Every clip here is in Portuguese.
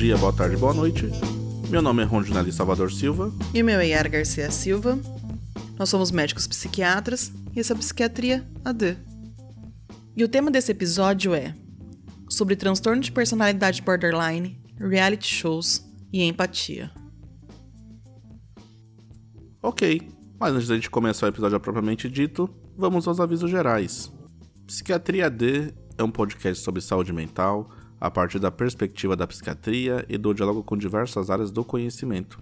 dia, boa tarde, boa noite. Meu nome é Rondinelli Salvador Silva. E o meu é Yara Garcia Silva. Nós somos médicos psiquiatras e essa é a Psiquiatria AD. E o tema desse episódio é sobre transtorno de personalidade borderline, reality shows e empatia. Ok, mas antes da gente começar o episódio propriamente dito, vamos aos avisos gerais. Psiquiatria D é um podcast sobre saúde mental a partir da perspectiva da psiquiatria e do diálogo com diversas áreas do conhecimento.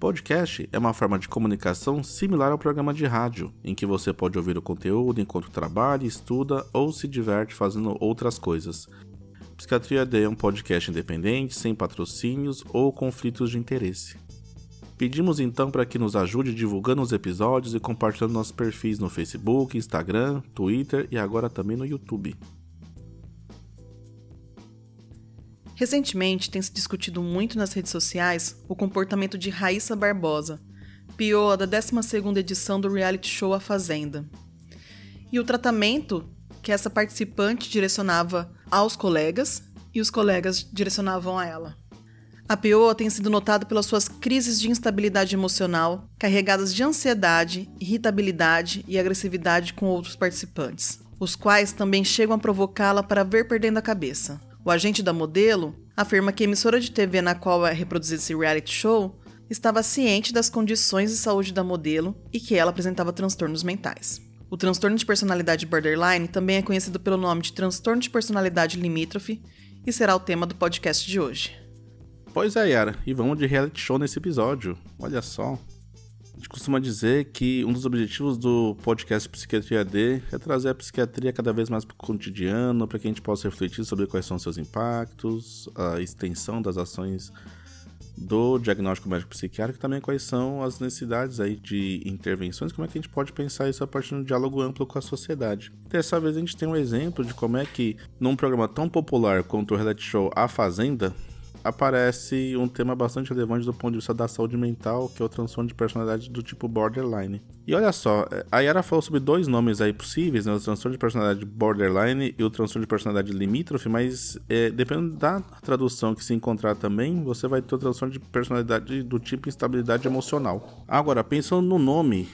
Podcast é uma forma de comunicação similar ao programa de rádio, em que você pode ouvir o conteúdo enquanto trabalha, estuda ou se diverte fazendo outras coisas. Psiquiatria D é um podcast independente, sem patrocínios ou conflitos de interesse. Pedimos então para que nos ajude divulgando os episódios e compartilhando nossos perfis no Facebook, Instagram, Twitter e agora também no YouTube. Recentemente tem se discutido muito nas redes sociais o comportamento de Raíssa Barbosa, pioa da 12ª edição do reality show A Fazenda. E o tratamento que essa participante direcionava aos colegas e os colegas direcionavam a ela. A PO tem sido notada pelas suas crises de instabilidade emocional, carregadas de ansiedade, irritabilidade e agressividade com outros participantes, os quais também chegam a provocá-la para ver perdendo a cabeça. O agente da modelo afirma que a emissora de TV na qual é reproduzido esse reality show estava ciente das condições de saúde da modelo e que ela apresentava transtornos mentais. O transtorno de personalidade borderline também é conhecido pelo nome de transtorno de personalidade limítrofe e será o tema do podcast de hoje. Pois é, Yara, e vamos de reality show nesse episódio. Olha só. A gente costuma dizer que um dos objetivos do podcast Psiquiatria D é trazer a psiquiatria cada vez mais para o cotidiano, para que a gente possa refletir sobre quais são seus impactos, a extensão das ações do diagnóstico médico psiquiátrico e também quais são as necessidades aí de intervenções, como é que a gente pode pensar isso a partir de um diálogo amplo com a sociedade. Dessa vez a gente tem um exemplo de como é que num programa tão popular quanto o reality show A Fazenda, aparece um tema bastante relevante do ponto de vista da saúde mental, que é o transtorno de personalidade do tipo borderline. E olha só, a Yara falou sobre dois nomes aí possíveis, né, o transtorno de personalidade borderline e o transtorno de personalidade limítrofe, mas é, dependendo da tradução que se encontrar também, você vai ter o transtorno de personalidade do tipo instabilidade emocional. Agora, pensando no nome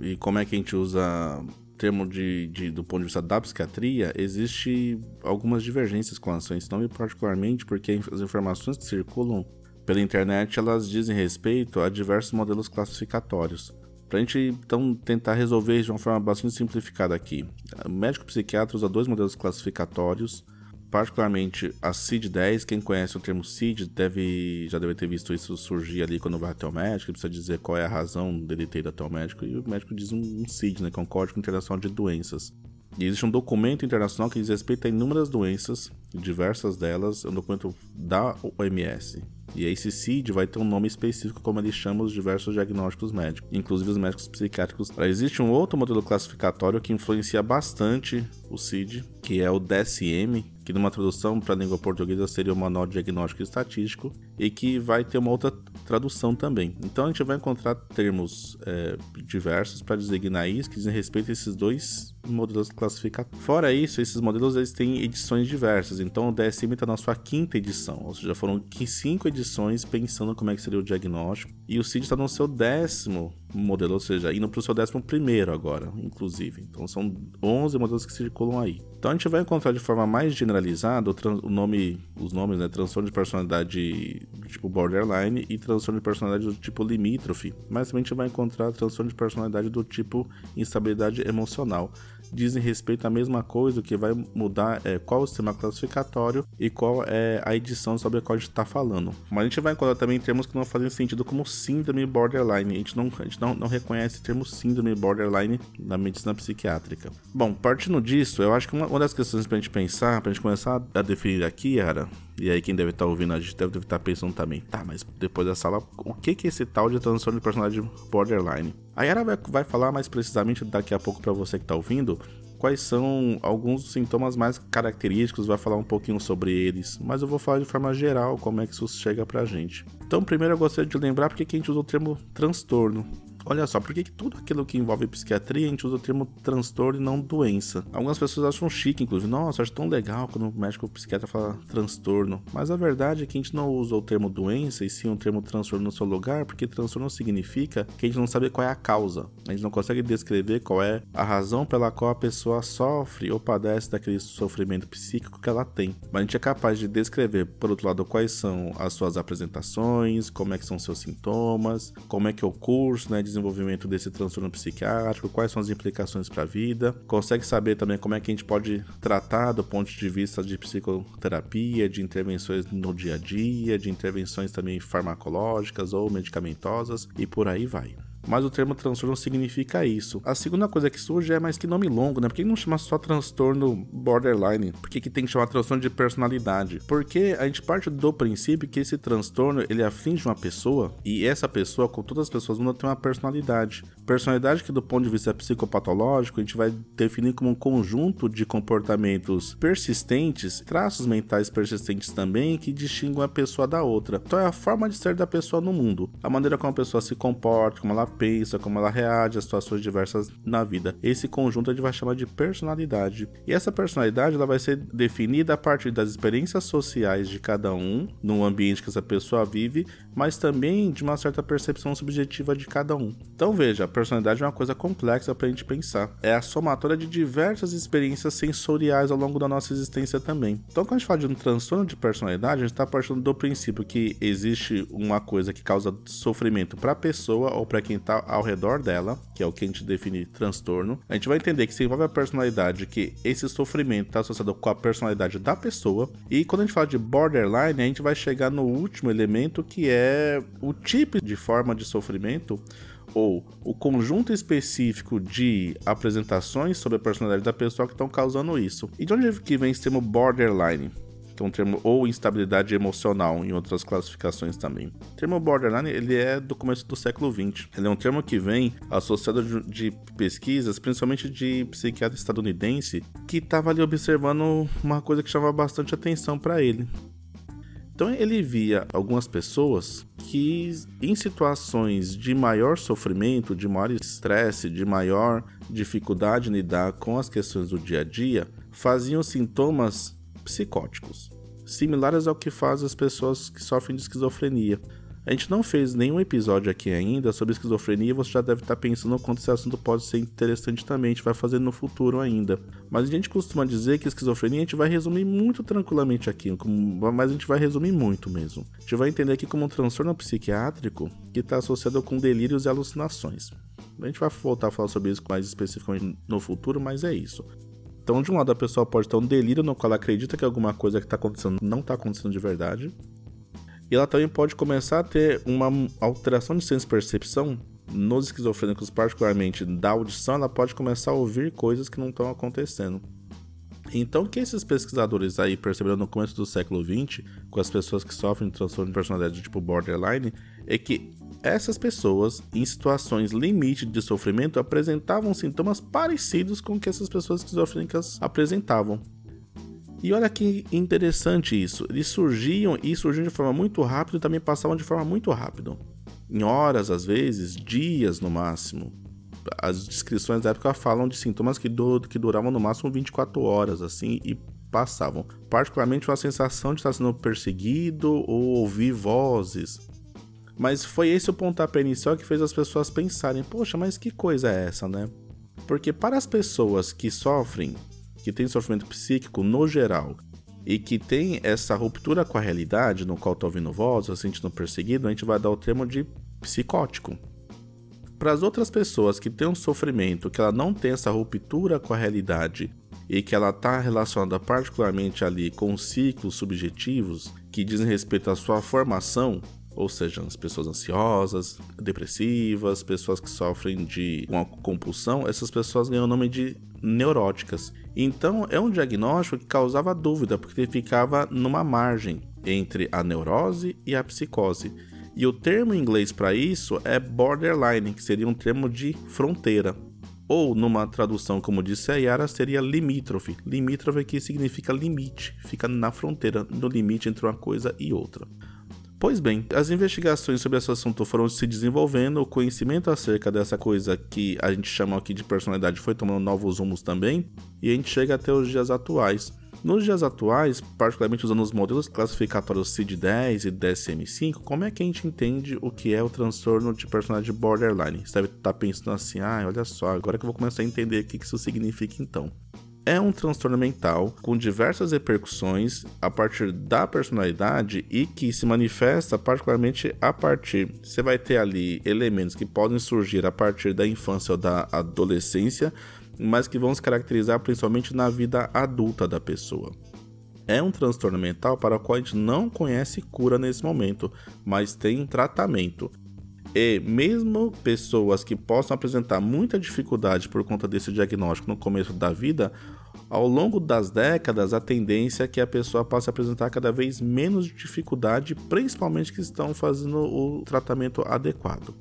e como é que a gente usa termo de, de, do ponto de vista da psiquiatria, existe algumas divergências com relação a esse nome, particularmente porque as informações que circulam pela internet elas dizem respeito a diversos modelos classificatórios. Para a gente então tentar resolver de uma forma bastante simplificada aqui, o médico psiquiatra usa dois modelos classificatórios particularmente a CID-10, quem conhece o termo CID deve, já deve ter visto isso surgir ali quando vai até o médico, precisa dizer qual é a razão dele ter ido até o médico, e o médico diz um, um CID, né, que é um Código Internacional de Doenças. E existe um documento internacional que diz respeito a inúmeras doenças, diversas delas, é um documento da OMS. E esse CID vai ter um nome específico, como ele chama os diversos diagnósticos médicos, inclusive os médicos psiquiátricos. Existe um outro modelo classificatório que influencia bastante o CID, que é o DSM, que numa tradução para a língua portuguesa seria o Manual Diagnóstico Estatístico, e que vai ter uma outra tradução também. Então a gente vai encontrar termos é, diversos para designar isso, que dizem respeito a esses dois modelos classificatórios. Fora isso, esses modelos eles têm edições diversas, então o DSM está na sua quinta edição, ou seja, foram cinco edições pensando como é que seria o diagnóstico, e o CID está no seu décimo modelo, ou seja, indo para o seu décimo primeiro agora, inclusive. Então são 11 modelos que circulam aí. Então a gente vai encontrar de forma mais generalizada o, nome, os nomes, né, transtorno de personalidade do tipo borderline e transtorno de personalidade do tipo limítrofe, mas também a gente vai encontrar transtorno de personalidade do tipo instabilidade emocional dizem respeito à mesma coisa, que vai mudar é qual o sistema classificatório e qual é a edição sobre a qual a gente está falando. Mas a gente vai encontrar também termos que não fazem sentido, como síndrome borderline. A gente não, a gente não, não reconhece o termo síndrome borderline na medicina psiquiátrica. Bom, partindo disso, eu acho que uma, uma das questões para a gente pensar, para a gente começar a definir aqui, era e aí quem deve estar tá ouvindo a gente deve estar tá pensando também, tá, mas depois da sala, o que que é esse tal de transtorno de personalidade borderline? A Yara vai, vai falar mais precisamente daqui a pouco para você que está ouvindo quais são alguns sintomas mais característicos, vai falar um pouquinho sobre eles, mas eu vou falar de forma geral como é que isso chega pra gente. Então, primeiro eu gostaria de lembrar porque que a gente usa o termo transtorno. Olha só, por que tudo aquilo que envolve psiquiatria a gente usa o termo transtorno e não doença? Algumas pessoas acham chique, inclusive, nossa, acho tão legal quando o médico psiquiatra fala transtorno. Mas a verdade é que a gente não usa o termo doença e sim o termo transtorno no seu lugar, porque transtorno significa que a gente não sabe qual é a causa. A gente não consegue descrever qual é a razão pela qual a pessoa sofre ou padece daquele sofrimento psíquico que ela tem. Mas a gente é capaz de descrever, por outro lado, quais são as suas apresentações, como é que são seus sintomas, como é que é o curso, né, desenvolvimento desse transtorno psiquiátrico, quais são as implicações para a vida. Consegue saber também como é que a gente pode tratar do ponto de vista de psicoterapia, de intervenções no dia a dia, de intervenções também farmacológicas ou medicamentosas e por aí vai mas o termo transtorno significa isso. A segunda coisa que surge é, mais que nome longo, né? Por que não chama só transtorno borderline? Por que, que tem que chamar transtorno de personalidade? Porque a gente parte do princípio que esse transtorno, ele aflige uma pessoa, e essa pessoa, com todas as pessoas, não tem uma personalidade. Personalidade que do ponto de vista psicopatológico, a gente vai definir como um conjunto de comportamentos persistentes, traços mentais persistentes também, que distinguem a pessoa da outra. Então é a forma de ser da pessoa no mundo. A maneira como a pessoa se comporta, como ela pensa, como ela reage a situações diversas na vida. Esse conjunto a gente vai chamar de personalidade. E essa personalidade ela vai ser definida a partir das experiências sociais de cada um, no ambiente que essa pessoa vive, mas também de uma certa percepção subjetiva de cada um. Então veja, a personalidade é uma coisa complexa para a gente pensar. É a somatória de diversas experiências sensoriais ao longo da nossa existência também. Então quando a gente fala de um transtorno de personalidade, a gente está partindo do princípio que existe uma coisa que causa sofrimento para a pessoa ou para quem está ao redor dela, que é o que a gente define transtorno. A gente vai entender que se envolve a personalidade, que esse sofrimento está associado com a personalidade da pessoa. E quando a gente fala de borderline, a gente vai chegar no último elemento que é o tipo de forma de sofrimento ou o conjunto específico de apresentações sobre a personalidade da pessoa que estão causando isso. E de onde que vem esse termo borderline? Que é um termo ou instabilidade emocional em outras classificações também. O termo borderline ele é do começo do século 20. Ele é um termo que vem associado de pesquisas, principalmente de psiquiatra estadunidense, que estava ali observando uma coisa que chamava bastante atenção para ele. Então ele via algumas pessoas que em situações de maior sofrimento, de maior estresse, de maior dificuldade em lidar com as questões do dia a dia, faziam sintomas psicóticos, similares ao que faz as pessoas que sofrem de esquizofrenia. A gente não fez nenhum episódio aqui ainda sobre esquizofrenia, você já deve estar pensando quanto esse assunto pode ser interessante também, a gente vai fazer no futuro ainda. Mas a gente costuma dizer que esquizofrenia a gente vai resumir muito tranquilamente aqui, mas a gente vai resumir muito mesmo. A gente vai entender aqui como um transtorno psiquiátrico que está associado com delírios e alucinações. A gente vai voltar a falar sobre isso mais especificamente no futuro, mas é isso. Então, de um lado, a pessoa pode ter um delírio no qual ela acredita que alguma coisa que está acontecendo não está acontecendo de verdade. E ela também pode começar a ter uma alteração de senso-percepção nos esquizofrênicos, particularmente da audição, ela pode começar a ouvir coisas que não estão acontecendo. Então, o que esses pesquisadores aí perceberam no começo do século XX, com as pessoas que sofrem de transtorno de personalidade tipo borderline, é que essas pessoas, em situações limite de sofrimento, apresentavam sintomas parecidos com o que essas pessoas esquizofrênicas apresentavam. E olha que interessante isso. Eles surgiam e surgiam de forma muito rápida e também passavam de forma muito rápida. Em horas, às vezes, dias no máximo. As descrições da época falam de sintomas que, do, que duravam no máximo 24 horas, assim, e passavam. Particularmente uma sensação de estar sendo perseguido ou ouvir vozes. Mas foi esse o pontapé inicial que fez as pessoas pensarem: poxa, mas que coisa é essa, né? Porque para as pessoas que sofrem, que têm sofrimento psíquico no geral, e que tem essa ruptura com a realidade, no qual está ouvindo voz, ou sentindo perseguido, a gente vai dar o termo de psicótico. Para as outras pessoas que têm um sofrimento, que ela não tem essa ruptura com a realidade e que ela está relacionada particularmente ali com ciclos subjetivos que dizem respeito à sua formação, ou seja, as pessoas ansiosas, depressivas, pessoas que sofrem de uma compulsão, essas pessoas ganham o nome de neuróticas. Então é um diagnóstico que causava dúvida, porque ele ficava numa margem entre a neurose e a psicose. E o termo em inglês para isso é borderline, que seria um termo de fronteira. Ou, numa tradução, como disse a Yara, seria limítrofe. Limítrofe que significa limite, fica na fronteira, no limite entre uma coisa e outra. Pois bem, as investigações sobre esse assunto foram se desenvolvendo, o conhecimento acerca dessa coisa que a gente chama aqui de personalidade foi tomando novos rumos também, e a gente chega até os dias atuais. Nos dias atuais, particularmente usando os modelos classificatórios CID-10 e DSM-5, como é que a gente entende o que é o transtorno de personalidade borderline? Você deve estar pensando assim, ah, olha só, agora que eu vou começar a entender o que isso significa então é um transtorno mental com diversas repercussões a partir da personalidade e que se manifesta particularmente a partir. Você vai ter ali elementos que podem surgir a partir da infância ou da adolescência, mas que vão se caracterizar principalmente na vida adulta da pessoa. É um transtorno mental para o qual a gente não conhece cura nesse momento, mas tem tratamento. E mesmo pessoas que possam apresentar muita dificuldade por conta desse diagnóstico no começo da vida, ao longo das décadas, a tendência é que a pessoa passe a apresentar cada vez menos dificuldade, principalmente que estão fazendo o tratamento adequado.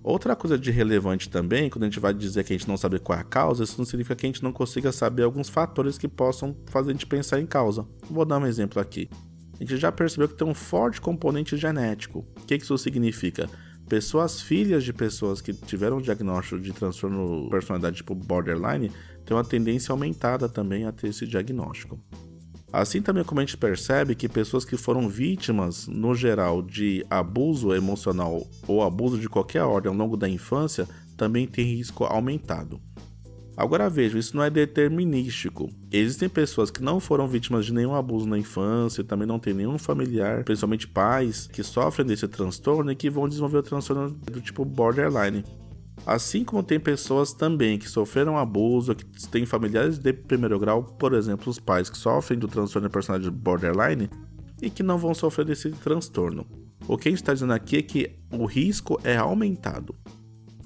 Outra coisa de relevante também, quando a gente vai dizer que a gente não sabe qual é a causa, isso não significa que a gente não consiga saber alguns fatores que possam fazer a gente pensar em causa. Vou dar um exemplo aqui. A gente já percebeu que tem um forte componente genético. O que isso significa? Pessoas filhas de pessoas que tiveram diagnóstico de transtorno de personalidade tipo borderline têm uma tendência aumentada também a ter esse diagnóstico. Assim também como a gente percebe que pessoas que foram vítimas, no geral, de abuso emocional ou abuso de qualquer ordem ao longo da infância, também têm risco aumentado. Agora veja, isso não é determinístico. Existem pessoas que não foram vítimas de nenhum abuso na infância, também não tem nenhum familiar, principalmente pais, que sofrem desse transtorno e que vão desenvolver o transtorno do tipo borderline. Assim como tem pessoas também que sofreram abuso, que têm familiares de primeiro grau, por exemplo, os pais que sofrem do transtorno de personalidade borderline e que não vão sofrer desse transtorno. O que a gente está dizendo aqui é que o risco é aumentado.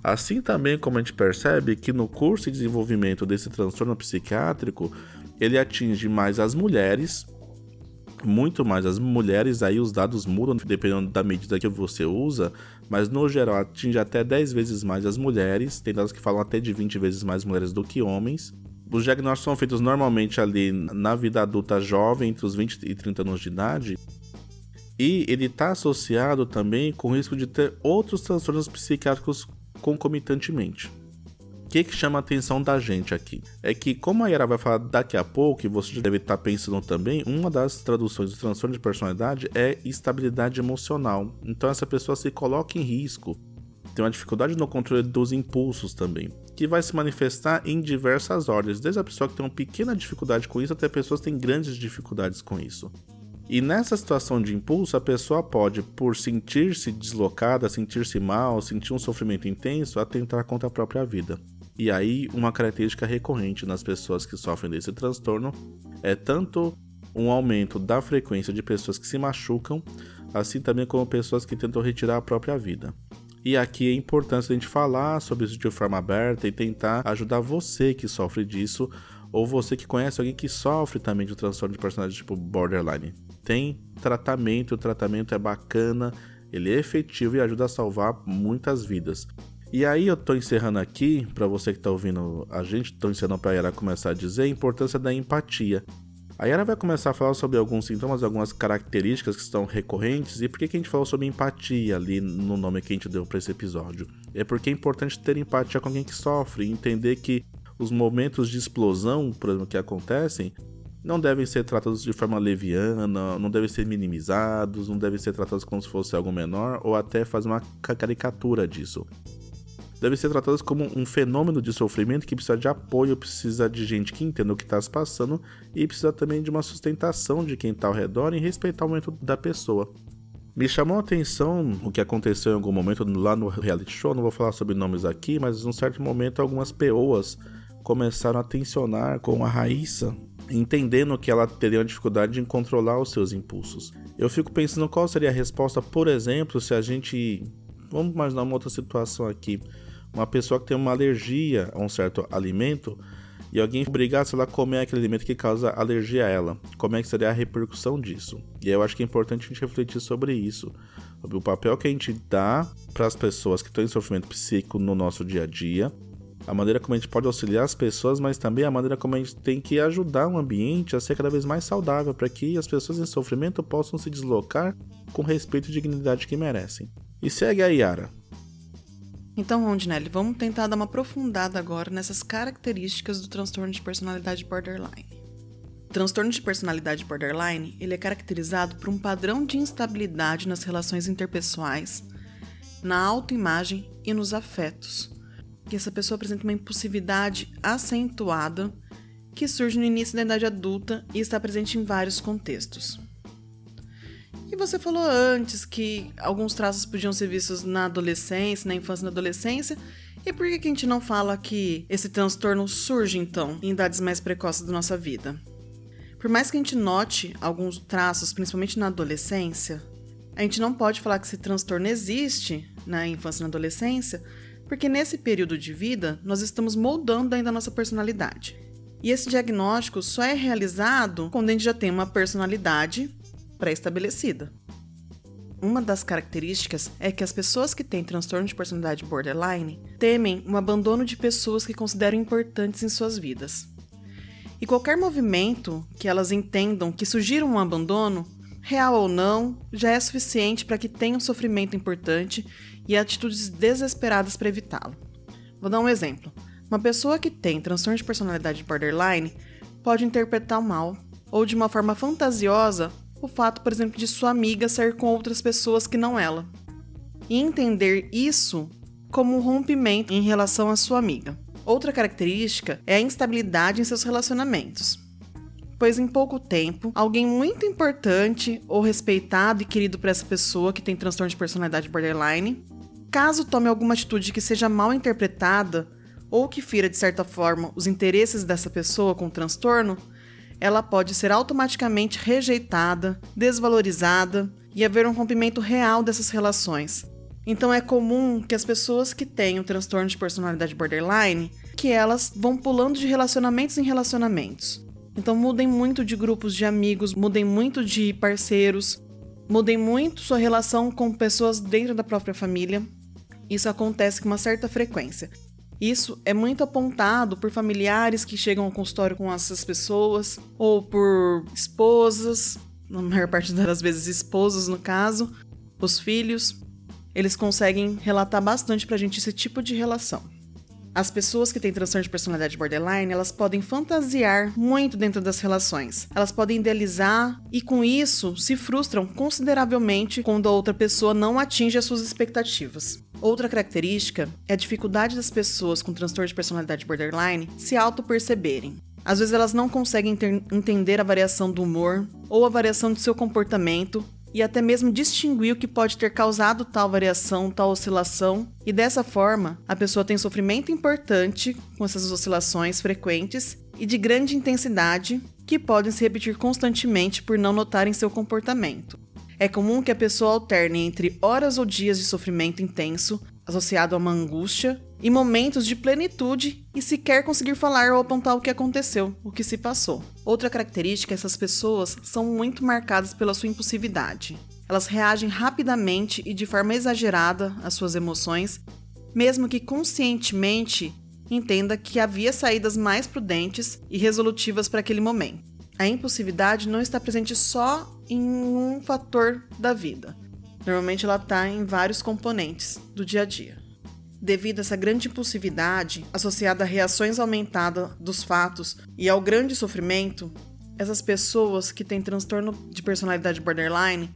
Assim também como a gente percebe que no curso de desenvolvimento desse transtorno psiquiátrico, ele atinge mais as mulheres, muito mais as mulheres, aí os dados mudam dependendo da medida que você usa, mas no geral atinge até 10 vezes mais as mulheres, tem dados que falam até de 20 vezes mais mulheres do que homens. Os diagnósticos são feitos normalmente ali na vida adulta jovem, entre os 20 e 30 anos de idade, e ele está associado também com o risco de ter outros transtornos psiquiátricos concomitantemente. O que, que chama a atenção da gente aqui? É que, como a Yara vai falar daqui a pouco, e você já deve estar pensando também, uma das traduções do transtorno de personalidade é estabilidade emocional. Então, essa pessoa se coloca em risco, tem uma dificuldade no controle dos impulsos também, que vai se manifestar em diversas ordens, desde a pessoa que tem uma pequena dificuldade com isso até pessoas que têm grandes dificuldades com isso. E nessa situação de impulso, a pessoa pode, por sentir-se deslocada, sentir-se mal, sentir um sofrimento intenso, atentar contra a própria vida. E aí, uma característica recorrente nas pessoas que sofrem desse transtorno é tanto um aumento da frequência de pessoas que se machucam, assim também como pessoas que tentam retirar a própria vida. E aqui é importante a gente falar sobre isso de forma aberta e tentar ajudar você que sofre disso ou você que conhece alguém que sofre também de transtorno de personalidade tipo borderline. Tem tratamento, o tratamento é bacana, ele é efetivo e ajuda a salvar muitas vidas. E aí eu tô encerrando aqui, para você que tá ouvindo a gente, tô encerrando pra Yara começar a dizer a importância da empatia. A Yara vai começar a falar sobre alguns sintomas, algumas características que estão recorrentes e por que, que a gente falou sobre empatia ali no nome que a gente deu para esse episódio. É porque é importante ter empatia com alguém que sofre entender que os momentos de explosão, por exemplo, que acontecem, não devem ser tratados de forma leviana, não devem ser minimizados, não devem ser tratados como se fosse algo menor ou até fazer uma caricatura disso. Devem ser tratados como um fenômeno de sofrimento que precisa de apoio, precisa de gente que entenda o que está se passando e precisa também de uma sustentação de quem está ao redor e respeitar o momento da pessoa. Me chamou a atenção o que aconteceu em algum momento lá no reality show, não vou falar sobre nomes aqui, mas em um certo momento algumas peoas começaram a tensionar com a Raíssa, entendendo que ela teria uma dificuldade em controlar os seus impulsos. Eu fico pensando qual seria a resposta, por exemplo, se a gente. Vamos imaginar uma outra situação aqui. Uma pessoa que tem uma alergia a um certo alimento e alguém obrigasse ela a comer aquele alimento que causa alergia a ela. Como é que seria a repercussão disso? E eu acho que é importante a gente refletir sobre isso. Sobre o papel que a gente dá para as pessoas que estão em sofrimento psíquico no nosso dia a dia a maneira como a gente pode auxiliar as pessoas, mas também a maneira como a gente tem que ajudar o ambiente a ser cada vez mais saudável para que as pessoas em sofrimento possam se deslocar com respeito e dignidade que merecem. E segue a Yara. Então, Rondinelli, vamos tentar dar uma aprofundada agora nessas características do transtorno de personalidade borderline. O transtorno de personalidade borderline ele é caracterizado por um padrão de instabilidade nas relações interpessoais, na autoimagem e nos afetos, que essa pessoa apresenta uma impulsividade acentuada que surge no início da idade adulta e está presente em vários contextos. E você falou antes que alguns traços podiam ser vistos na adolescência, na infância e na adolescência. E por que, a gente não fala que esse transtorno surge, então, em idades mais precoces da nossa vida? Por mais que a gente note alguns traços, principalmente na adolescência, a gente não pode falar que esse transtorno existe na infância e na adolescência, porque nesse período de vida nós estamos moldando ainda a nossa personalidade. E esse diagnóstico só é realizado quando a gente já tem uma personalidade pré-estabelecida. Uma das características é que as pessoas que têm transtorno de personalidade borderline temem um abandono de pessoas que consideram importantes em suas vidas. E qualquer movimento que elas entendam que sugira um abandono, real ou não, já é suficiente para que tenham um sofrimento importante e atitudes desesperadas para evitá-lo. Vou dar um exemplo. Uma pessoa que tem transtorno de personalidade borderline pode interpretar mal ou de uma forma fantasiosa o fato, por exemplo, de sua amiga sair com outras pessoas que não ela. E entender isso como um rompimento em relação à sua amiga. Outra característica é a instabilidade em seus relacionamentos. Pois em pouco tempo, alguém muito importante ou respeitado e querido para essa pessoa que tem transtorno de personalidade borderline Caso tome alguma atitude que seja mal interpretada ou que fira de certa forma os interesses dessa pessoa com transtorno, ela pode ser automaticamente rejeitada, desvalorizada e haver um rompimento real dessas relações. Então é comum que as pessoas que têm o transtorno de personalidade borderline, que elas vão pulando de relacionamentos em relacionamentos. Então mudem muito de grupos de amigos, mudem muito de parceiros, mudem muito sua relação com pessoas dentro da própria família isso acontece com uma certa frequência. Isso é muito apontado por familiares que chegam ao consultório com essas pessoas, ou por esposas, na maior parte das vezes esposas no caso, os filhos. Eles conseguem relatar bastante pra gente esse tipo de relação. As pessoas que têm transtorno de personalidade borderline, elas podem fantasiar muito dentro das relações. Elas podem idealizar e com isso se frustram consideravelmente quando a outra pessoa não atinge as suas expectativas. Outra característica é a dificuldade das pessoas com transtorno de personalidade borderline se auto-perceberem. Às vezes elas não conseguem entender a variação do humor ou a variação de seu comportamento e até mesmo distinguir o que pode ter causado tal variação, tal oscilação, e dessa forma, a pessoa tem sofrimento importante com essas oscilações frequentes e de grande intensidade que podem se repetir constantemente por não notarem seu comportamento. É comum que a pessoa alterne entre horas ou dias de sofrimento intenso, associado a uma angústia, e momentos de plenitude e sequer conseguir falar ou apontar o que aconteceu, o que se passou. Outra característica é que essas pessoas são muito marcadas pela sua impulsividade. Elas reagem rapidamente e de forma exagerada às suas emoções, mesmo que conscientemente entenda que havia saídas mais prudentes e resolutivas para aquele momento. A impulsividade não está presente só em um fator da vida. Normalmente ela está em vários componentes do dia a dia. Devido a essa grande impulsividade, associada a reações aumentadas dos fatos e ao grande sofrimento, essas pessoas que têm transtorno de personalidade borderline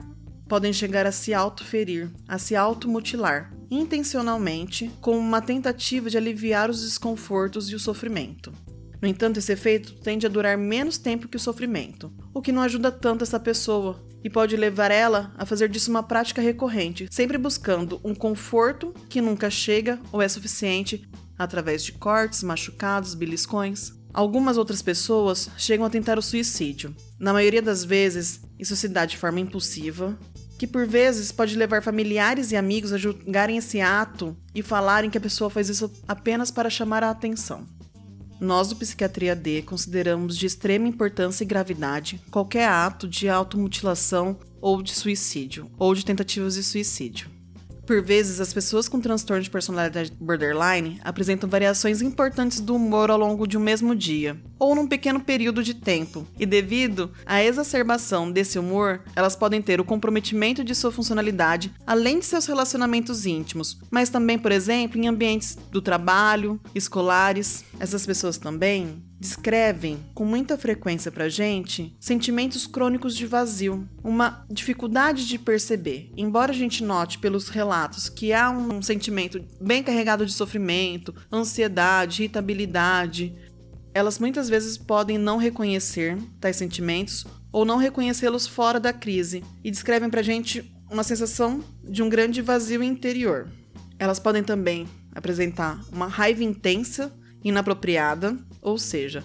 podem chegar a se autoferir, a se automutilar, intencionalmente, como uma tentativa de aliviar os desconfortos e o sofrimento. No entanto, esse efeito tende a durar menos tempo que o sofrimento, o que não ajuda tanto essa pessoa e pode levar ela a fazer disso uma prática recorrente, sempre buscando um conforto que nunca chega ou é suficiente através de cortes, machucados, beliscões. Algumas outras pessoas chegam a tentar o suicídio. Na maioria das vezes, isso se dá de forma impulsiva, que por vezes pode levar familiares e amigos a julgarem esse ato e falarem que a pessoa faz isso apenas para chamar a atenção. Nós do Psiquiatria D consideramos de extrema importância e gravidade qualquer ato de automutilação ou de suicídio, ou de tentativas de suicídio. Por vezes, as pessoas com transtorno de personalidade borderline apresentam variações importantes do humor ao longo de um mesmo dia, ou num pequeno período de tempo, e devido à exacerbação desse humor, elas podem ter o comprometimento de sua funcionalidade, além de seus relacionamentos íntimos, mas também, por exemplo, em ambientes do trabalho, escolares. Essas pessoas também descrevem com muita frequência para gente sentimentos crônicos de vazio, uma dificuldade de perceber. Embora a gente note pelos relatos que há um sentimento bem carregado de sofrimento, ansiedade, irritabilidade, elas muitas vezes podem não reconhecer tais sentimentos ou não reconhecê-los fora da crise e descrevem para gente uma sensação de um grande vazio interior. Elas podem também apresentar uma raiva intensa, inapropriada, ou seja,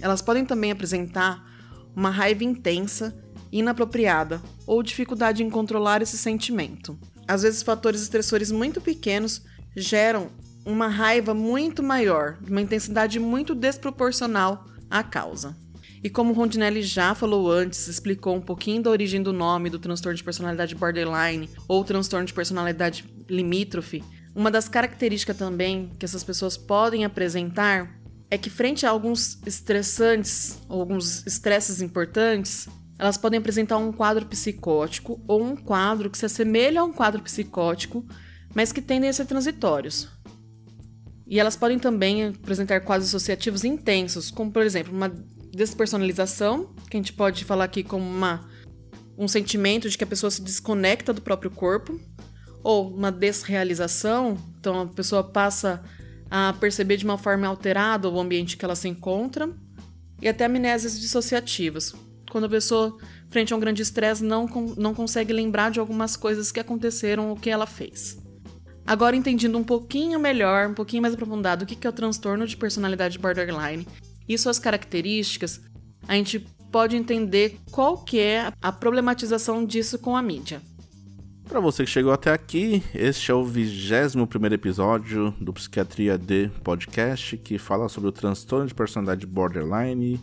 elas podem também apresentar uma raiva intensa, inapropriada ou dificuldade em controlar esse sentimento. Às vezes, fatores estressores muito pequenos geram uma raiva muito maior, uma intensidade muito desproporcional à causa. E como Rondinelli já falou antes, explicou um pouquinho da origem do nome do transtorno de personalidade borderline ou transtorno de personalidade limítrofe, uma das características também que essas pessoas podem apresentar é que, frente a alguns estressantes, alguns estresses importantes, elas podem apresentar um quadro psicótico ou um quadro que se assemelha a um quadro psicótico, mas que tendem a ser transitórios. E elas podem também apresentar quadros associativos intensos, como, por exemplo, uma despersonalização, que a gente pode falar aqui como uma, um sentimento de que a pessoa se desconecta do próprio corpo, ou uma desrealização, então a pessoa passa a perceber de uma forma alterada o ambiente que ela se encontra, e até amnésias dissociativas, quando a pessoa, frente a um grande estresse, não, não consegue lembrar de algumas coisas que aconteceram ou que ela fez. Agora, entendendo um pouquinho melhor, um pouquinho mais aprofundado o que é o transtorno de personalidade borderline e suas características, a gente pode entender qual que é a problematização disso com a mídia. Para você que chegou até aqui, este é o 21 episódio do Psiquiatria D podcast que fala sobre o transtorno de personalidade borderline,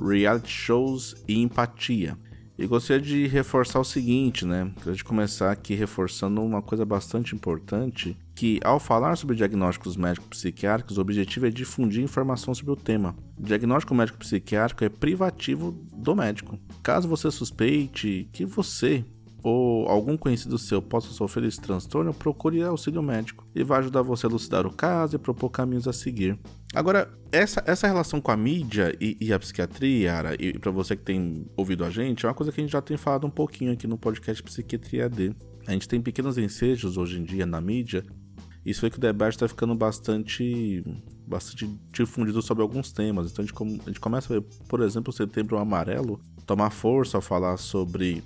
reality shows e empatia. E gostaria de reforçar o seguinte, né? Gostaria de começar aqui reforçando uma coisa bastante importante, que ao falar sobre diagnósticos médico-psiquiátricos, o objetivo é difundir informação sobre o tema. O diagnóstico médico-psiquiátrico é privativo do médico. Caso você suspeite que você ou algum conhecido seu possa sofrer esse transtorno, procure auxílio médico. e vai ajudar você a elucidar o caso e propor caminhos a seguir. Agora, essa, essa relação com a mídia e, e a psiquiatria, Ara, e para você que tem ouvido a gente, é uma coisa que a gente já tem falado um pouquinho aqui no podcast Psiquiatria D. A gente tem pequenos ensejos hoje em dia na mídia. Isso foi que o debate está ficando bastante, bastante difundido sobre alguns temas. Então a gente, a gente começa a ver, por exemplo, o setembro amarelo tomar força ao falar sobre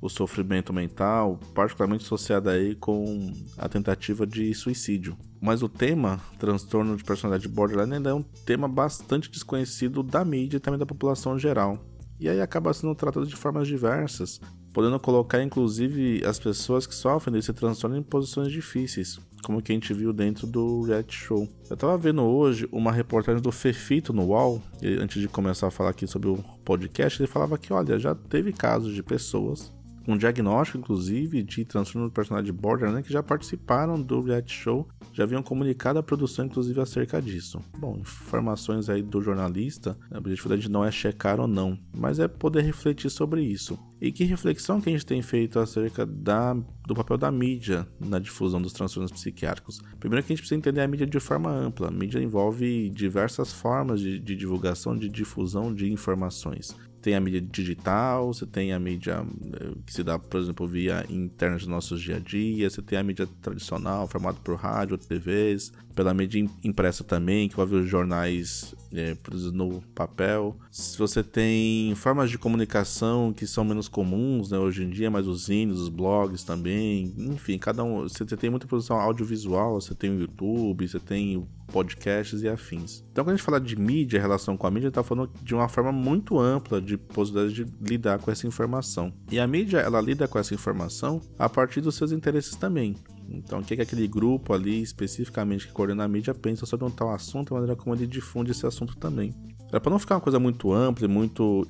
o sofrimento mental, particularmente associado aí com a tentativa de suicídio. Mas o tema, transtorno de personalidade borderline, ainda é um tema bastante desconhecido da mídia e também da população geral. E aí acaba sendo tratado de formas diversas, podendo colocar inclusive as pessoas que sofrem desse transtorno em posições difíceis, como que a gente viu dentro do reality show. Eu tava vendo hoje uma reportagem do Fefito no UOL, e antes de começar a falar aqui sobre o podcast, ele falava que, olha, já teve casos de pessoas com diagnóstico, inclusive, de transtorno de personalidade borderline, que já participaram do reality show, já haviam comunicado a produção, inclusive, acerca disso. Bom, informações aí do jornalista, a objetivo gente não é checar ou não, mas é poder refletir sobre isso. E que reflexão que a gente tem feito acerca da, do papel da mídia na difusão dos transtornos psiquiátricos? Primeiro que a gente precisa entender a mídia de forma ampla. A mídia envolve diversas formas de, de divulgação, de difusão de informações tem a mídia digital, você tem a mídia eh, que se dá, por exemplo, via internet dos nossos dia a dia, você tem a mídia tradicional, formada por rádio, TVs, pela mídia impressa também, que vai ver os jornais é, produzidos no papel. Se você tem formas de comunicação que são menos comuns né, hoje em dia, mas os zines, os blogs também, enfim, cada um. Você tem muita produção audiovisual, você tem o YouTube, você tem podcasts e afins. Então, quando a gente fala de mídia, relação com a mídia, está falando de uma forma muito ampla de possibilidade de lidar com essa informação. E a mídia, ela lida com essa informação a partir dos seus interesses também. Então, o que, é que aquele grupo ali, especificamente que coordena a mídia, pensa sobre um tal assunto e a maneira como ele difunde esse assunto também. É para não ficar uma coisa muito ampla e muito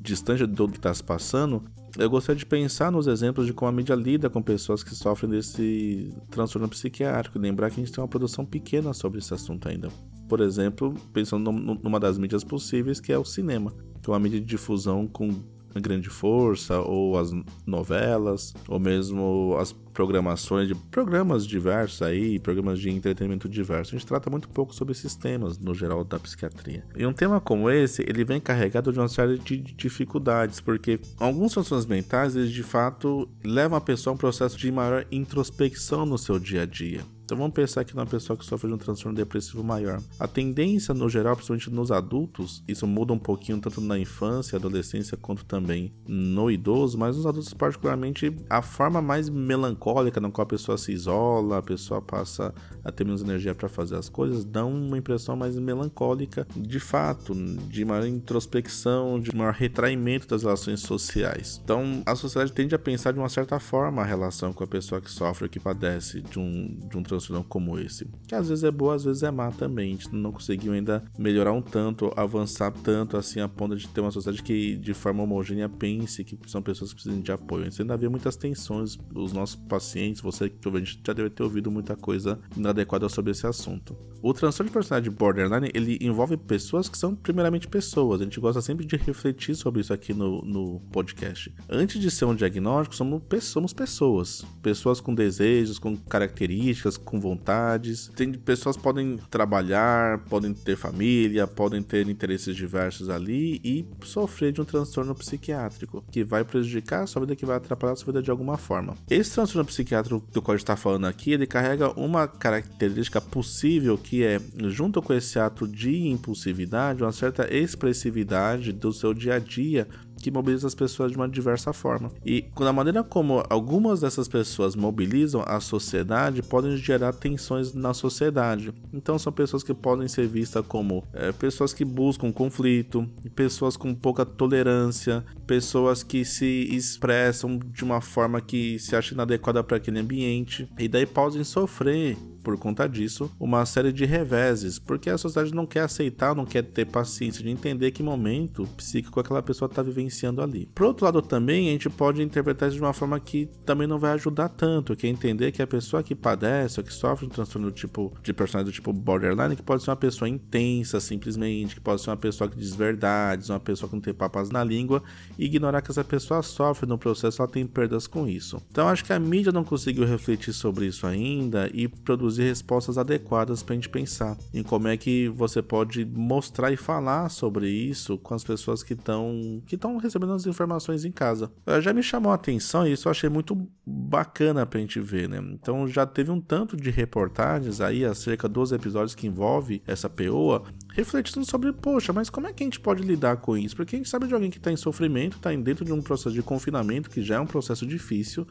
distante do que está se passando, eu gostaria de pensar nos exemplos de como a mídia lida com pessoas que sofrem desse transtorno psiquiátrico e lembrar que a gente tem uma produção pequena sobre esse assunto ainda. Por exemplo, pensando numa das mídias possíveis, que é o cinema, que é uma mídia de difusão com grande força, ou as novelas, ou mesmo as programações de programas diversos aí, programas de entretenimento diversos. A gente trata muito pouco sobre esses temas no geral da psiquiatria. E um tema como esse, ele vem carregado de uma série de dificuldades, porque alguns transtornos mentais, eles de fato levam a pessoa a um processo de maior introspecção no seu dia a dia. Então vamos pensar aqui numa pessoa que sofre de um transtorno depressivo maior. A tendência, no geral, principalmente nos adultos, isso muda um pouquinho tanto na infância, adolescência, quanto também no idoso, mas nos adultos particularmente, a forma mais melancólica na qual a pessoa se isola, a pessoa passa a ter menos energia para fazer as coisas, dá uma impressão mais melancólica, de fato, de maior introspecção, de maior retraimento das relações sociais. Então, a sociedade tende a pensar de uma certa forma a relação com a pessoa que sofre ou que padece de um, de um transtorno como esse. Que às vezes é boa, às vezes é má também. A gente não conseguiu ainda melhorar um tanto, avançar tanto assim a ponto de ter uma sociedade que de forma homogênea pense que são pessoas que precisam de apoio. A gente ainda vê muitas tensões. Os nossos pacientes, você que a gente já deve ter ouvido muita coisa inadequada sobre esse assunto. O transtorno de personalidade borderline, ele envolve pessoas que são primeiramente pessoas. A gente gosta sempre de refletir sobre isso aqui no, no podcast. Antes de ser um diagnóstico, somos, somos pessoas. Pessoas com desejos, com características, com vontades. Tem pessoas podem trabalhar, podem ter família, podem ter interesses diversos ali e sofrer de um transtorno psiquiátrico que vai prejudicar a sua vida, que vai atrapalhar a sua vida de alguma forma. Esse transtorno psiquiátrico do qual a gente está falando aqui, ele carrega uma característica possível que é, junto com esse ato de impulsividade, uma certa expressividade do seu dia a dia que mobiliza as pessoas de uma diversa forma. E da maneira como algumas dessas pessoas mobilizam a sociedade, podem gerar tensões na sociedade. Então são pessoas que podem ser vistas como é, pessoas que buscam conflito, pessoas com pouca tolerância, pessoas que se expressam de uma forma que se acha inadequada para aquele ambiente, e daí podem sofrer por conta disso, uma série de reveses, porque a sociedade não quer aceitar, não quer ter paciência de entender que momento psíquico aquela pessoa está vivenciando ali. Por outro lado, também a gente pode interpretar isso de uma forma que também não vai ajudar tanto, que é entender que a pessoa que padece ou que sofre um transtorno do tipo de personalidade do tipo borderline, que pode ser uma pessoa intensa simplesmente, que pode ser uma pessoa que diz verdades, uma pessoa que não tem papas na língua, e ignorar que essa pessoa sofre no processo, ela tem perdas com isso. Então acho que a mídia não conseguiu refletir sobre isso ainda e produzir produzir respostas adequadas para a gente pensar em como é que você pode mostrar e falar sobre isso com as pessoas que estão que estão recebendo as informações em casa. Já me chamou a atenção e isso eu achei muito bacana para a gente ver, né? Então já teve um tanto de reportagens aí acerca dos episódios que envolve essa POA, refletindo sobre, poxa, mas como é que a gente pode lidar com isso? Porque a gente sabe de alguém que está em sofrimento, está dentro de um processo de confinamento que já é um processo difícil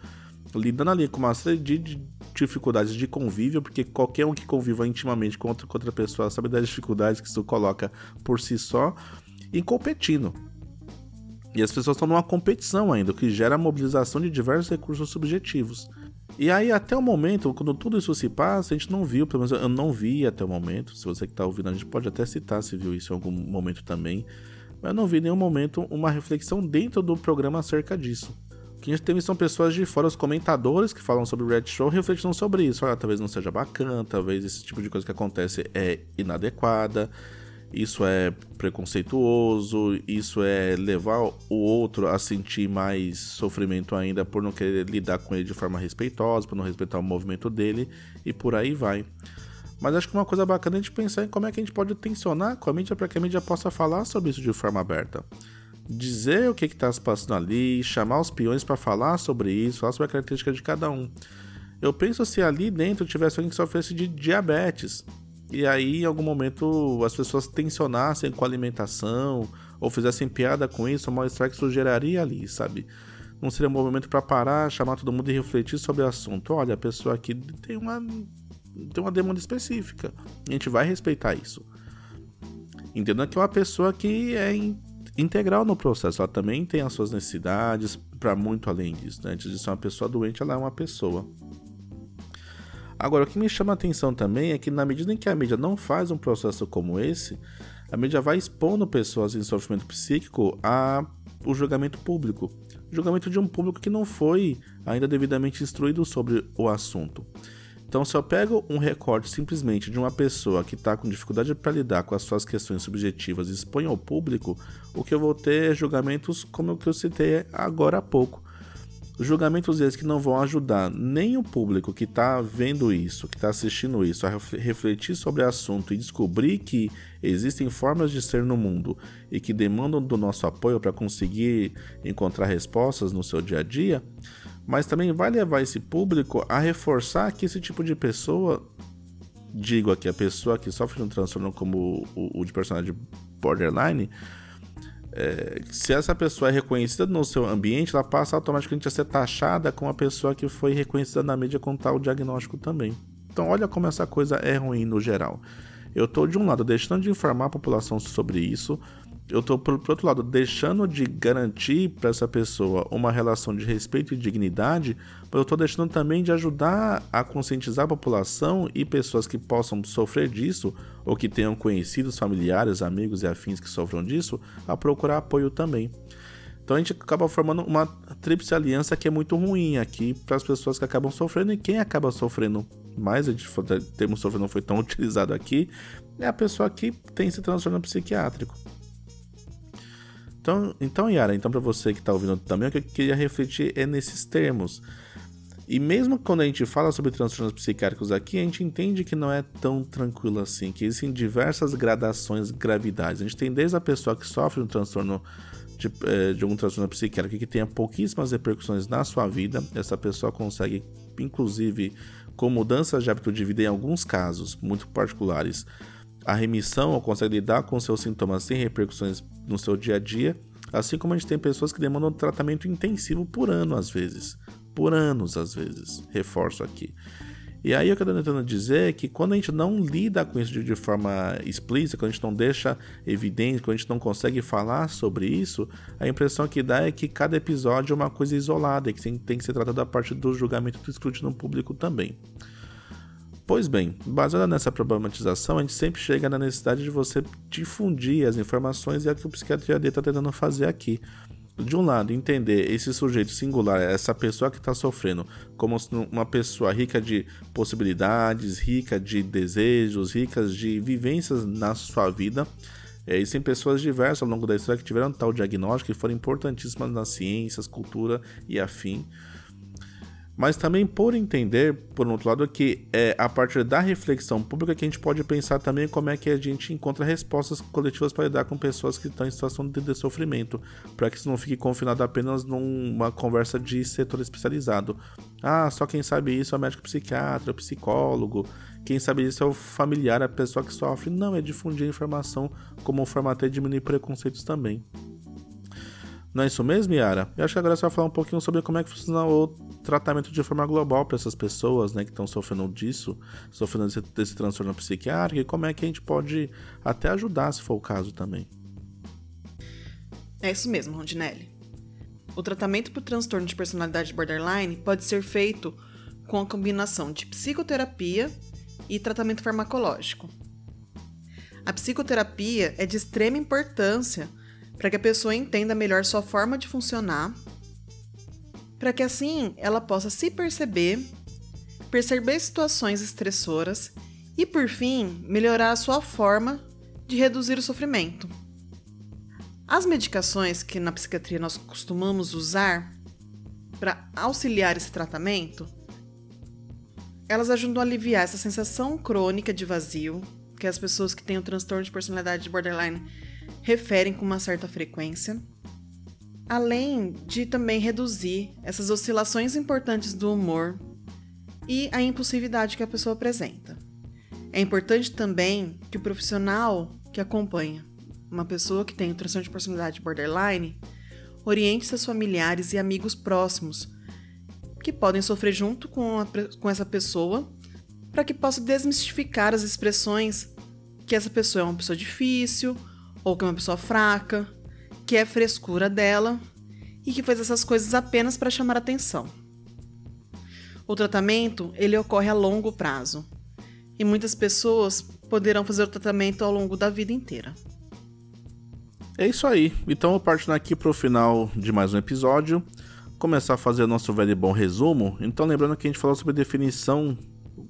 lidando ali com uma série de dificuldades de convívio, porque qualquer um que conviva intimamente com outra, com outra pessoa sabe das dificuldades que isso coloca por si só, e competindo. E as pessoas estão numa competição ainda, o que gera a mobilização de diversos recursos subjetivos. E aí, até o momento, quando tudo isso se passa, a gente não viu, pelo menos eu não vi até o momento. Se você que está ouvindo, a gente pode até citar se viu isso em algum momento também. Mas eu não vi em nenhum momento uma reflexão dentro do programa acerca disso que a gente teve são pessoas de fora, os comentadores que falam sobre o Red Show, refletindo sobre isso. Olha, talvez não seja bacana, talvez esse tipo de coisa que acontece é inadequada, isso é preconceituoso, isso é levar o outro a sentir mais sofrimento ainda por não querer lidar com ele de forma respeitosa, por não respeitar o movimento dele e por aí vai. Mas acho que uma coisa bacana é a gente pensar em como é que a gente pode tensionar com a mídia para que a mídia possa falar sobre isso de forma aberta dizer o que está se passando ali, chamar os peões para falar sobre isso, falar sobre a característica de cada um. Eu penso se ali dentro tivesse alguém que sofresse de diabetes, e aí em algum momento as pessoas tensionassem com a alimentação, ou fizessem piada com isso, o mal-estar que isso geraria ali, sabe? Não seria um movimento para parar, chamar todo mundo e refletir sobre o assunto. Olha, a pessoa aqui tem uma, tem uma demanda específica. A gente vai respeitar isso. Entenda que é uma pessoa que é integral no processo. Ela também tem as suas necessidades para muito além disso. Né? Antes de ser uma pessoa doente, ela é uma pessoa. Agora, o que me chama a atenção também é que, na medida em que a mídia não faz um processo como esse, a mídia vai expondo pessoas em sofrimento psíquico a julgamento público. Julgamento de um público que não foi ainda devidamente instruído sobre o assunto. Então, se eu pego um recorte simplesmente de uma pessoa que está com dificuldade para lidar com as suas questões subjetivas e expõe ao público, o que eu vou ter é julgamentos como o que eu citei agora há pouco. Julgamentos esses que não vão ajudar nem o público que está vendo isso, que está assistindo isso, a refletir sobre o assunto e descobrir que existem formas de ser no mundo e que demandam do nosso apoio para conseguir encontrar respostas no seu dia a dia, mas também vai levar esse público a reforçar que esse tipo de pessoa, digo aqui, a pessoa que sofre um transtorno como o, o de personagem borderline, é, se essa pessoa é reconhecida no seu ambiente, ela passa automaticamente a ser taxada como a pessoa que foi reconhecida na mídia com tal diagnóstico também. Então, olha como essa coisa é ruim no geral. Eu estou, de um lado, deixando de informar a população sobre isso, eu tô, por, por outro lado, deixando de garantir para essa pessoa uma relação de respeito e dignidade, mas eu estou deixando também de ajudar a conscientizar a população e pessoas que possam sofrer disso, ou que tenham conhecidos, familiares, amigos e afins que sofram disso, a procurar apoio também. Então a gente acaba formando uma tríplice aliança que é muito ruim aqui para as pessoas que acabam sofrendo e quem acaba sofrendo mais, a gente, o termo sofrendo não foi tão utilizado aqui, é a pessoa que tem esse transtorno psiquiátrico. Então, então Yara, então para você que está ouvindo também, o que eu queria refletir é nesses termos. E mesmo quando a gente fala sobre transtornos psiquiátricos aqui, a gente entende que não é tão tranquilo assim, que existem diversas gradações, gravidades. A gente tem desde a pessoa que sofre um transtorno de, eh, de algum transtorno psiquiátrico que tenha pouquíssimas repercussões na sua vida, essa pessoa consegue, inclusive, com mudanças de hábito de vida em alguns casos muito particulares, a remissão ou consegue lidar com seus sintomas sem repercussões no seu dia a dia, assim como a gente tem pessoas que demandam tratamento intensivo por ano às vezes, por anos às vezes, reforço aqui. E aí o que eu estou tentando dizer é que quando a gente não lida com isso de forma explícita, quando a gente não deixa evidente, quando a gente não consegue falar sobre isso, a impressão que dá é que cada episódio é uma coisa isolada e que tem que ser tratado a partir do julgamento do escrutínio público também. Pois bem, baseada nessa problematização, a gente sempre chega na necessidade de você difundir as informações e é o que o Psiquiatria D está tentando fazer aqui. De um lado, entender esse sujeito singular, essa pessoa que está sofrendo, como uma pessoa rica de possibilidades, rica de desejos, ricas de vivências na sua vida. É, existem pessoas diversas ao longo da história que tiveram tal diagnóstico e foram importantíssimas nas ciências, cultura e afim mas também por entender, por um outro lado, que é a partir da reflexão pública que a gente pode pensar também como é que a gente encontra respostas coletivas para lidar com pessoas que estão em situação de sofrimento, para que isso não fique confinado apenas numa conversa de setor especializado. Ah, só quem sabe isso é o médico psiquiatra, o psicólogo, quem sabe isso é o familiar, a pessoa que sofre. Não, é difundir informação como forma até de diminuir preconceitos também. Não é isso mesmo, Yara? Eu acho que agora você vai falar um pouquinho sobre como é que funciona o tratamento de forma global para essas pessoas né, que estão sofrendo disso, sofrendo desse, desse transtorno psiquiátrico e como é que a gente pode até ajudar, se for o caso também. É isso mesmo, Rondinelli. O tratamento para o transtorno de personalidade borderline pode ser feito com a combinação de psicoterapia e tratamento farmacológico. A psicoterapia é de extrema importância para que a pessoa entenda melhor sua forma de funcionar, para que assim ela possa se perceber, perceber situações estressoras e, por fim, melhorar a sua forma de reduzir o sofrimento. As medicações que na psiquiatria nós costumamos usar para auxiliar esse tratamento, elas ajudam a aliviar essa sensação crônica de vazio que as pessoas que têm o transtorno de personalidade borderline referem com uma certa frequência, além de também reduzir essas oscilações importantes do humor e a impulsividade que a pessoa apresenta. É importante também que o profissional que acompanha uma pessoa que tem transtorno de personalidade borderline oriente seus familiares e amigos próximos que podem sofrer junto com, a, com essa pessoa para que possa desmistificar as expressões que essa pessoa é uma pessoa difícil ou que é uma pessoa fraca, que é frescura dela e que faz essas coisas apenas para chamar atenção. O tratamento, ele ocorre a longo prazo. E muitas pessoas poderão fazer o tratamento ao longo da vida inteira. É isso aí. Então, partindo aqui para o final de mais um episódio, começar a fazer nosso velho e bom resumo. Então, lembrando que a gente falou sobre definição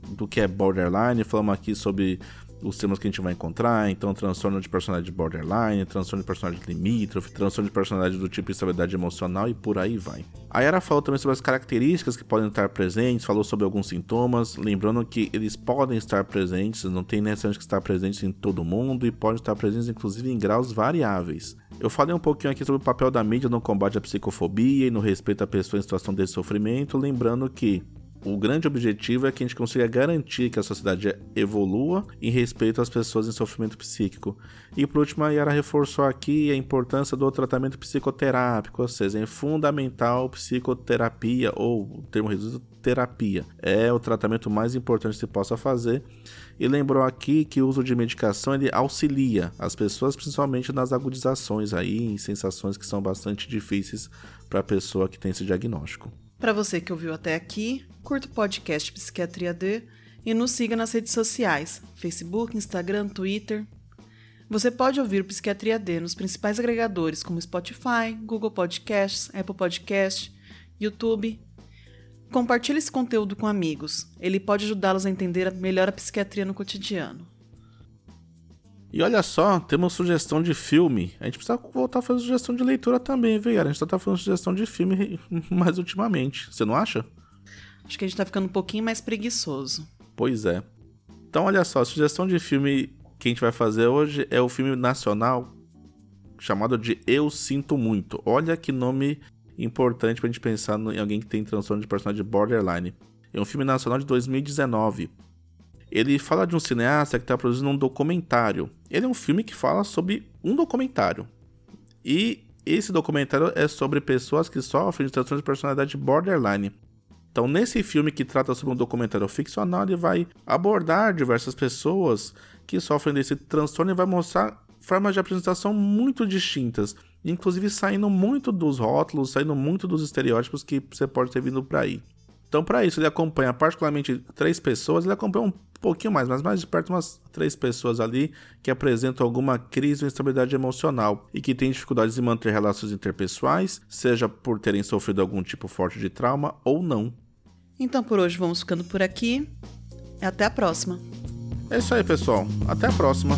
do que é borderline, falamos aqui sobre os temas que a gente vai encontrar, então transtorno de personalidade borderline, transtorno de personalidade limítrofe, transtorno de personalidade do tipo instabilidade emocional e por aí vai. A Yara falou também sobre as características que podem estar presentes, falou sobre alguns sintomas, lembrando que eles podem estar presentes, não tem necessidade que estar presentes em todo mundo e podem estar presentes inclusive em graus variáveis. Eu falei um pouquinho aqui sobre o papel da mídia no combate à psicofobia e no respeito à pessoa em situação de sofrimento, lembrando que o grande objetivo é que a gente consiga garantir que a sociedade evolua em respeito às pessoas em sofrimento psíquico. E por último, a Yara reforçou aqui a importância do tratamento psicoterápico, ou seja, é fundamental psicoterapia, ou termo reduzido terapia. É o tratamento mais importante que se possa fazer. E lembrou aqui que o uso de medicação ele auxilia as pessoas, principalmente nas agudizações aí, em sensações que são bastante difíceis para a pessoa que tem esse diagnóstico. Para você que ouviu até aqui, curta o podcast Psiquiatria D e nos siga nas redes sociais: Facebook, Instagram, Twitter. Você pode ouvir o Psiquiatria D nos principais agregadores como Spotify, Google Podcasts, Apple Podcasts, YouTube. Compartilhe esse conteúdo com amigos. Ele pode ajudá-los a entender melhor a psiquiatria no cotidiano. E olha só, temos sugestão de filme. A gente precisa voltar a fazer sugestão de leitura também, viu, A gente tá fazendo sugestão de filme mais ultimamente. Você não acha? Acho que a gente tá ficando um pouquinho mais preguiçoso. Pois é. Então, olha só, a sugestão de filme que a gente vai fazer hoje é o filme nacional chamado de Eu Sinto Muito. Olha que nome importante pra gente pensar em alguém que tem transtorno de personagem borderline. É um filme nacional de 2019 ele fala de um cineasta que está produzindo um documentário. Ele é um filme que fala sobre um documentário. E esse documentário é sobre pessoas que sofrem de transtorno de personalidade borderline. Então, nesse filme que trata sobre um documentário ficcional, ele vai abordar diversas pessoas que sofrem desse transtorno e vai mostrar formas de apresentação muito distintas, inclusive saindo muito dos rótulos, saindo muito dos estereótipos que você pode ter vindo por aí. Então, para isso, ele acompanha particularmente três pessoas, ele acompanha um pouquinho mais, mas mais de perto umas três pessoas ali que apresentam alguma crise ou instabilidade emocional e que têm dificuldades em manter relações interpessoais, seja por terem sofrido algum tipo forte de trauma ou não. Então por hoje vamos ficando por aqui. Até a próxima. É isso aí, pessoal. Até a próxima.